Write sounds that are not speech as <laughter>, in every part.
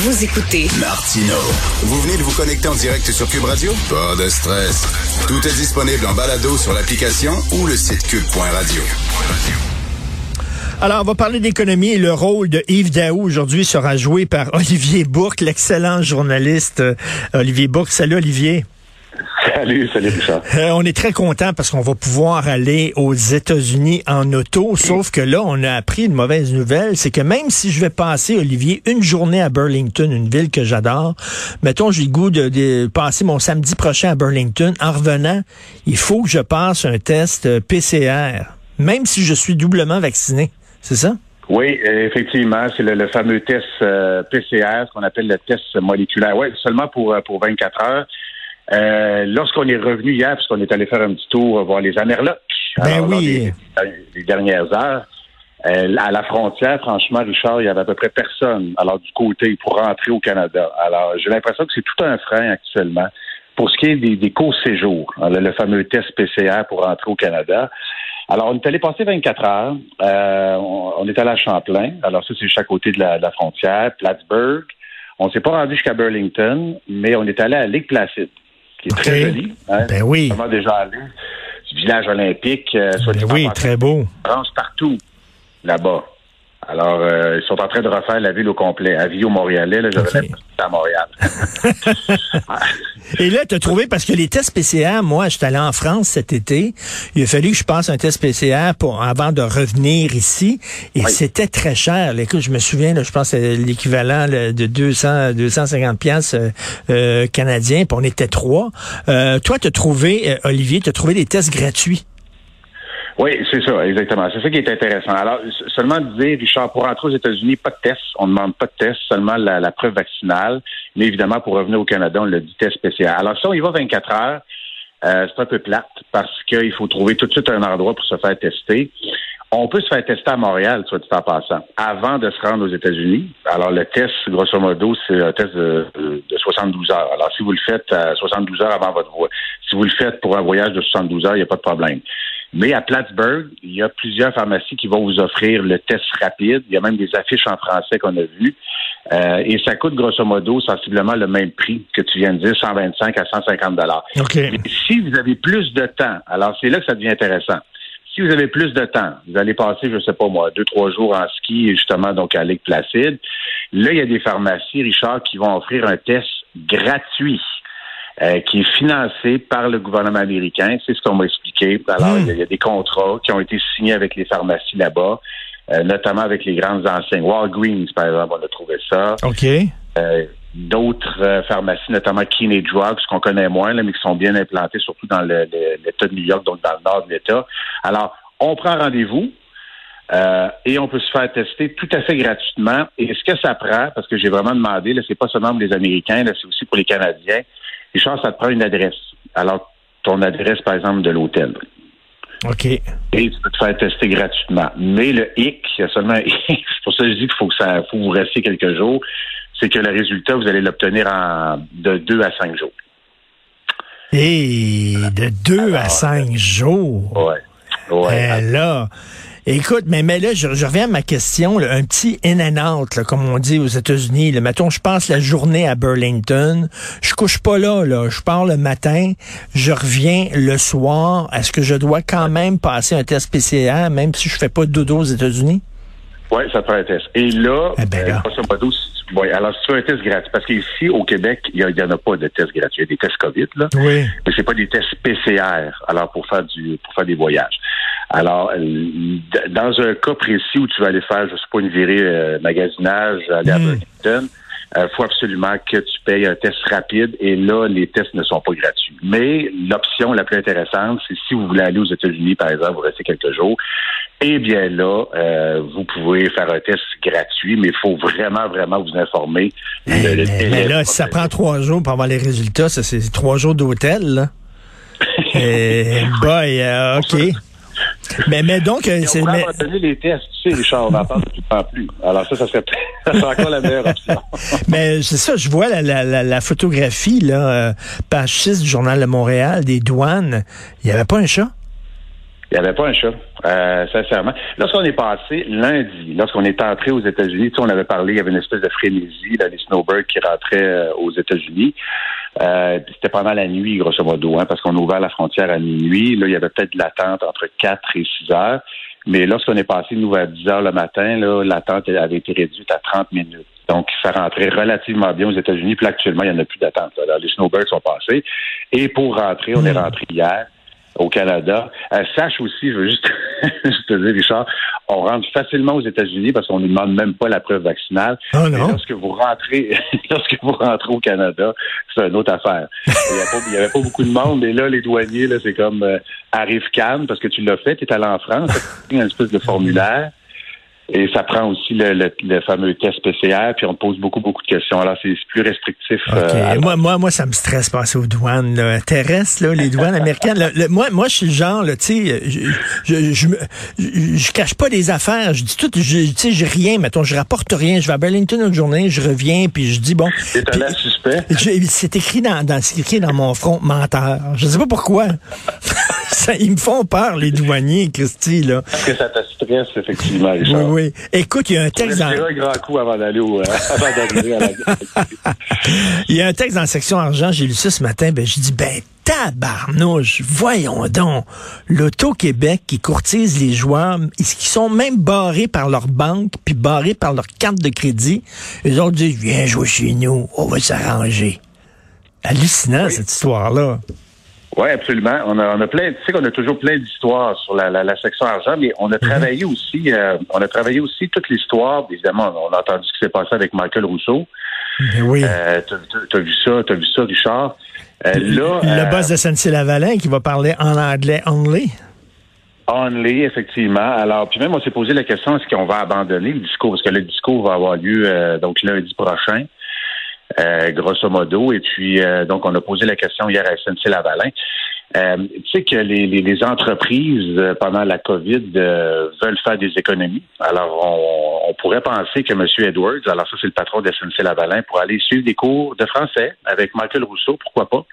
Vous écoutez Martino. Vous venez de vous connecter en direct sur Cube Radio? Pas de stress. Tout est disponible en balado sur l'application ou le site cube.radio. Alors, on va parler d'économie et le rôle de Yves Daou aujourd'hui sera joué par <laughs> Olivier Bourque, l'excellent journaliste euh, Olivier Bourque. Salut Olivier. <laughs> Salut, salut Richard. Euh, on est très content parce qu'on va pouvoir aller aux États-Unis en auto, sauf que là, on a appris une mauvaise nouvelle, c'est que même si je vais passer, Olivier, une journée à Burlington, une ville que j'adore, mettons, j'ai le goût de, de, passer mon samedi prochain à Burlington, en revenant, il faut que je passe un test euh, PCR, même si je suis doublement vacciné. C'est ça? Oui, effectivement, c'est le, le, fameux test euh, PCR, ce qu'on appelle le test moléculaire. Oui, seulement pour, pour 24 heures. Euh, Lorsqu'on est revenu hier, puisqu'on est allé faire un petit tour voir les Amerlocs, ben oui. les, les, dernières heures, euh, à la frontière, franchement, Richard, il y avait à peu près personne. Alors du côté pour rentrer au Canada. Alors j'ai l'impression que c'est tout un frein actuellement pour ce qui est des, des courts séjours, le, le fameux test PCR pour rentrer au Canada. Alors, on est allé passer 24 heures. Euh, on, on, est allé à Champlain. Alors, ça, c'est chaque côté de la, de la frontière. Plattsburgh. On s'est pas rendu jusqu'à Burlington, mais on est allé à Lake Placid qui est okay. très joli. Hein? Ben oui. Comment déjà allé? Du village olympique. Euh, ben oui, très beau. partout là-bas. Alors, euh, ils sont en train de refaire la ville au complet. À Ville Montréalais, là, j'aurais okay. à Montréal. <laughs> Et là, tu as trouvé, parce que les tests PCR, moi, j'étais allé en France cet été. Il a fallu que je passe un test PCR pour, avant de revenir ici. Et oui. c'était très cher. Là, écoute, je me souviens, là, je pense que c'est l'équivalent de 200, 250 pièces euh, canadiens. Puis on était trois. Euh, toi, tu as trouvé, euh, Olivier, tu as trouvé des tests gratuits? Oui, c'est ça, exactement. C'est ça qui est intéressant. Alors, seulement dire, Richard, pour entrer aux États-Unis, pas de test. On ne demande pas de test, seulement la, la, preuve vaccinale. Mais évidemment, pour revenir au Canada, on le dit test spécial. Alors, ça, on y va 24 heures. Euh, c'est un peu plate parce qu'il faut trouver tout de suite un endroit pour se faire tester. On peut se faire tester à Montréal, soit dit en passant, avant de se rendre aux États-Unis. Alors, le test, grosso modo, c'est un test de, de, 72 heures. Alors, si vous le faites à 72 heures avant votre voyage, si vous le faites pour un voyage de 72 heures, il n'y a pas de problème. Mais à Plattsburgh, il y a plusieurs pharmacies qui vont vous offrir le test rapide. Il y a même des affiches en français qu'on a vues. Euh, et ça coûte grosso modo sensiblement le même prix que tu viens de dire, 125 à 150 dollars. Okay. Mais si vous avez plus de temps, alors c'est là que ça devient intéressant. Si vous avez plus de temps, vous allez passer, je sais pas moi, deux, trois jours en ski, justement, donc à Lake Placide. Là, il y a des pharmacies, Richard, qui vont offrir un test gratuit. Euh, qui est financé par le gouvernement américain. C'est ce qu'on m'a expliqué. Alors, mmh. il, y a, il, y a, des contrats qui ont été signés avec les pharmacies là-bas, euh, notamment avec les grandes enseignes. Walgreens, par exemple, on a trouvé ça. OK. Euh, D'autres pharmacies, notamment Kinney Drugs, qu'on connaît moins, là, mais qui sont bien implantées, surtout dans l'État de New York, donc dans le nord de l'État. Alors, on prend rendez-vous. Euh, et on peut se faire tester tout à fait gratuitement. Et ce que ça prend, parce que j'ai vraiment demandé, là, c'est pas seulement pour les Américains, là, c'est aussi pour les Canadiens. Richard, ça te prend une adresse. Alors, ton adresse, par exemple, de l'hôtel. OK. Et tu peux te faire tester gratuitement. Mais le hic, il y a seulement un hic. <laughs> C'est pour ça que je dis qu'il faut que ça faut vous restiez quelques jours. C'est que le résultat, vous allez l'obtenir en de deux à cinq jours. Et de deux Alors, à cinq jours. Ouais. Ouais. Et là. Écoute, mais, mais là, je, je, reviens à ma question. Là, un petit in and out, là, comme on dit aux États-Unis. Mettons, je passe la journée à Burlington. Je couche pas là, là. Je pars le matin. Je reviens le soir. Est-ce que je dois quand même passer un test PCR, même si je fais pas de dodo aux États-Unis? Oui, ça prend un test. Et là, eh ben là. Euh, oui, alors si tu veux un test gratuit, parce qu'ici, au Québec, il n'y en a pas de tests gratuits. Il y a des tests COVID, là. Oui. Mais c'est pas des tests PCR, alors pour faire du pour faire des voyages. Alors, dans un cas précis où tu vas aller faire, je sais pas, une virée euh, magasinage, aller à Burlington, il euh, faut absolument que tu payes un test rapide et là, les tests ne sont pas gratuits. Mais l'option la plus intéressante, c'est si vous voulez aller aux États-Unis, par exemple, vous restez quelques jours, eh bien là, euh, vous pouvez faire un test gratuit, mais il faut vraiment, vraiment vous informer. Mais, le mais là, si ça prend trois jours pour avoir les résultats, ça c'est trois jours d'hôtel, là. <laughs> et, boy, euh, OK. <laughs> Mais, mais donc, c'est. On va mais... les tests, tu sais, Richard, on n'en parle tout le plus. Alors ça, ça serait, <laughs> ça serait encore la meilleure option. <laughs> mais c'est ça, je vois la, la, la photographie, là, euh, page 6 du Journal de Montréal, des douanes. Il n'y avait pas un chat? Il n'y avait pas un chat, euh, sincèrement. Lorsqu'on est passé lundi, lorsqu'on est entré aux États-Unis, tu sais, on avait parlé, il y avait une espèce de frénésie, là, les snowbirds qui rentraient euh, aux États-Unis. Euh, c'était pendant la nuit, grosso modo, hein, parce qu'on a ouvert la frontière à minuit. Là, il y avait peut-être de l'attente entre 4 et 6 heures. Mais lorsqu'on est passé, nous, à 10 heures le matin, l'attente avait été réduite à 30 minutes. Donc, ça rentrait relativement bien aux États-Unis. Puis actuellement, il n'y en a plus d'attente. Les snowbirds sont passés. Et pour rentrer, on est hmm. rentré hier au Canada. Euh, sache aussi, je veux juste, <laughs> te dire, Richard, on rentre facilement aux États-Unis parce qu'on ne demande même pas la preuve vaccinale. Oh non? lorsque vous rentrez, <laughs> lorsque vous rentrez au Canada, c'est une autre affaire. Il n'y avait pas beaucoup de monde, et là, les douaniers, là, c'est comme euh, arrive calme parce que tu l'as fait, tu es allé en France, tu as une espèce de formulaire. Et ça prend aussi le, le, fameux test PCR, puis on pose beaucoup, beaucoup de questions. Alors, c'est plus restrictif. Euh, moi, moi, moi, ça me stresse passer aux douanes là. terrestres, là, les douanes américaines. moi, moi, je suis le genre, tu sais, je, je, je, je, cache pas des affaires. Je dis tout, tu sais, j'ai rien, mettons, je rapporte rien. Je vais à Burlington une journée, je reviens, puis je dis, bon... C'est un suspect. C'est écrit dans, dans, écrit dans mon front, menteur. Je sais pas pourquoi. <laughs> <laughs> ça, ils me font peur, les douaniers, Christy, là. Parce que ça te stresse, effectivement, Richard. Oui, oui. Écoute, il y a un texte dans... un grand coup avant d'aller au... Euh, <laughs> avant d'arriver à la... <laughs> il y a un texte dans la section argent, j'ai lu ça ce matin, ben, j'ai dit, ben, tabarnouche, voyons donc, l'Auto-Québec qui courtise les joueurs, qui sont même barrés par leur banque, puis barrés par leur carte de crédit. Ils ont dit, viens jouer chez nous, on va s'arranger. Hallucinant, cette histoire-là. Oui, absolument. On a, on a plein, tu sais qu'on a toujours plein d'histoires sur la, la, section argent, mais on a mhm. travaillé aussi, euh, on a travaillé aussi toute l'histoire. Évidemment, on a entendu ce qui s'est passé avec Michael Rousseau. oui. Euh, t'as, vu ça, t'as vu ça, Richard. Euh, là, le boss de SNC-Lavalin qui va parler en anglais only. Only, effectivement. Alors, puis même, on s'est posé la question est-ce qu'on va abandonner le discours? Parce que le discours va avoir lieu donc lundi prochain. Euh, grosso modo. Et puis, euh, donc, on a posé la question hier à SNC-Lavalin. Euh, tu sais que les, les, entreprises, pendant la COVID, veulent faire des économies. Alors, on, pourrait penser que M. Edwards, alors ça, c'est le patron de SNC-Lavalin, pour aller suivre des cours de français avec Michael Rousseau, pourquoi pas?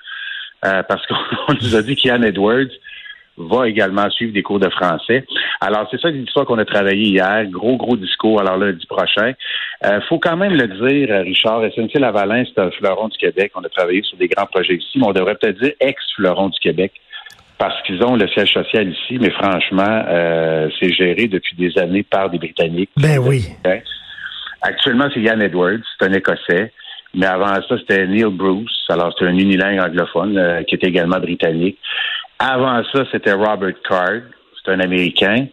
parce qu'on <laughs> nous a dit qu'Ian Edwards va également suivre des cours de français. Alors, c'est ça l'histoire qu'on a travaillé hier. Gros, gros discours, alors lundi prochain. Euh, faut quand même le dire, Richard, SNC-Lavalin, c'est un fleuron du Québec. On a travaillé sur des grands projets ici, mais on devrait peut-être dire ex-fleuron du Québec parce qu'ils ont le siège social ici, mais franchement, euh, c'est géré depuis des années par des Britanniques. Ben oui. Actuellement, c'est Ian Edwards, c'est un Écossais. Mais avant ça, c'était Neil Bruce. Alors, c'est un unilingue anglophone euh, qui était également britannique. Avant ça, c'était Robert Card, c'est un Américain.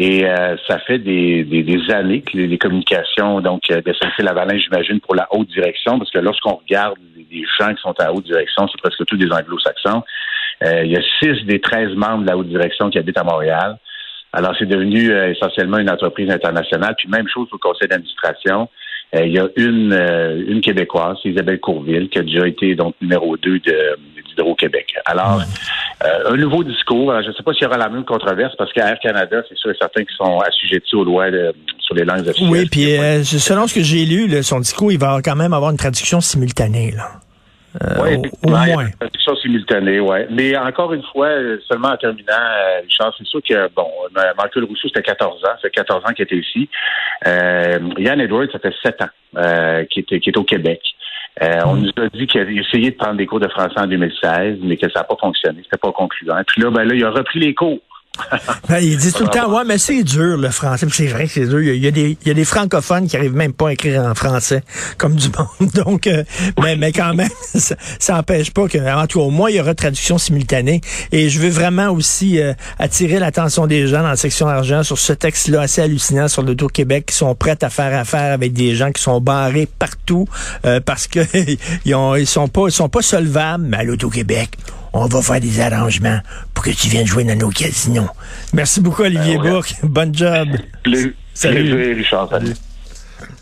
Et euh, ça fait des, des, années que les, communications donc euh, de SNC-Lavalin, j'imagine, pour la haute direction, parce que lorsqu'on regarde les, gens qui sont à haute direction, c'est presque tous des anglo-saxons. Euh, il y a six des treize membres de la haute direction qui habitent à Montréal. Alors, c'est devenu essentiellement une entreprise internationale. Puis même chose au conseil d'administration. il y a une, une Québécoise, Isabelle Courville, qui a déjà été donc numéro deux de, d'Hydro-Québec. Alors, euh, un nouveau discours. je ne sais pas s'il y aura la même controverse parce qu'à Air Canada, c'est sûr et certain qu'ils sont assujettis aux lois sur les langues officielles. Oui, puis euh, selon ce que j'ai lu, son discours, il va quand même avoir une traduction simultanée. Là. Euh, oui, au, moins. Une traduction simultanée, oui. Mais encore une fois, seulement en terminant, Richard, c'est sûr que, bon, Michael Rousseau, c'était 14 ans, c'est 14 ans qu'il était ici. Yann Edwards, ça fait 7 ans qu'il est, au Québec. Euh, on nous a dit qu'il avait essayé de prendre des cours de français en 2016, mais que ça n'a pas fonctionné, c'était pas concluant. Puis là, ben là, il a repris les cours. Ben, il dit tout le temps, ouais, mais c'est dur le français. C'est vrai que c'est dur. Il y, a des, il y a des francophones qui arrivent même pas à écrire en français, comme du monde. <laughs> Donc, euh, mais, mais quand même, <laughs> ça, n'empêche pas que, en tout cas, au moins, il y aura traduction simultanée. Et je veux vraiment aussi euh, attirer l'attention des gens dans la section argent sur ce texte-là assez hallucinant sur le Tour Québec qui sont prêts à faire affaire avec des gens qui sont barrés partout euh, parce que <laughs> ils, ont, ils sont pas, ils sont pas solvables, mais à l'Auto-Québec on va faire des arrangements pour que tu viennes jouer dans nos casinos. Merci beaucoup, Olivier ben Bourque. Bonne job. Salut. Salut, Richard. Salut.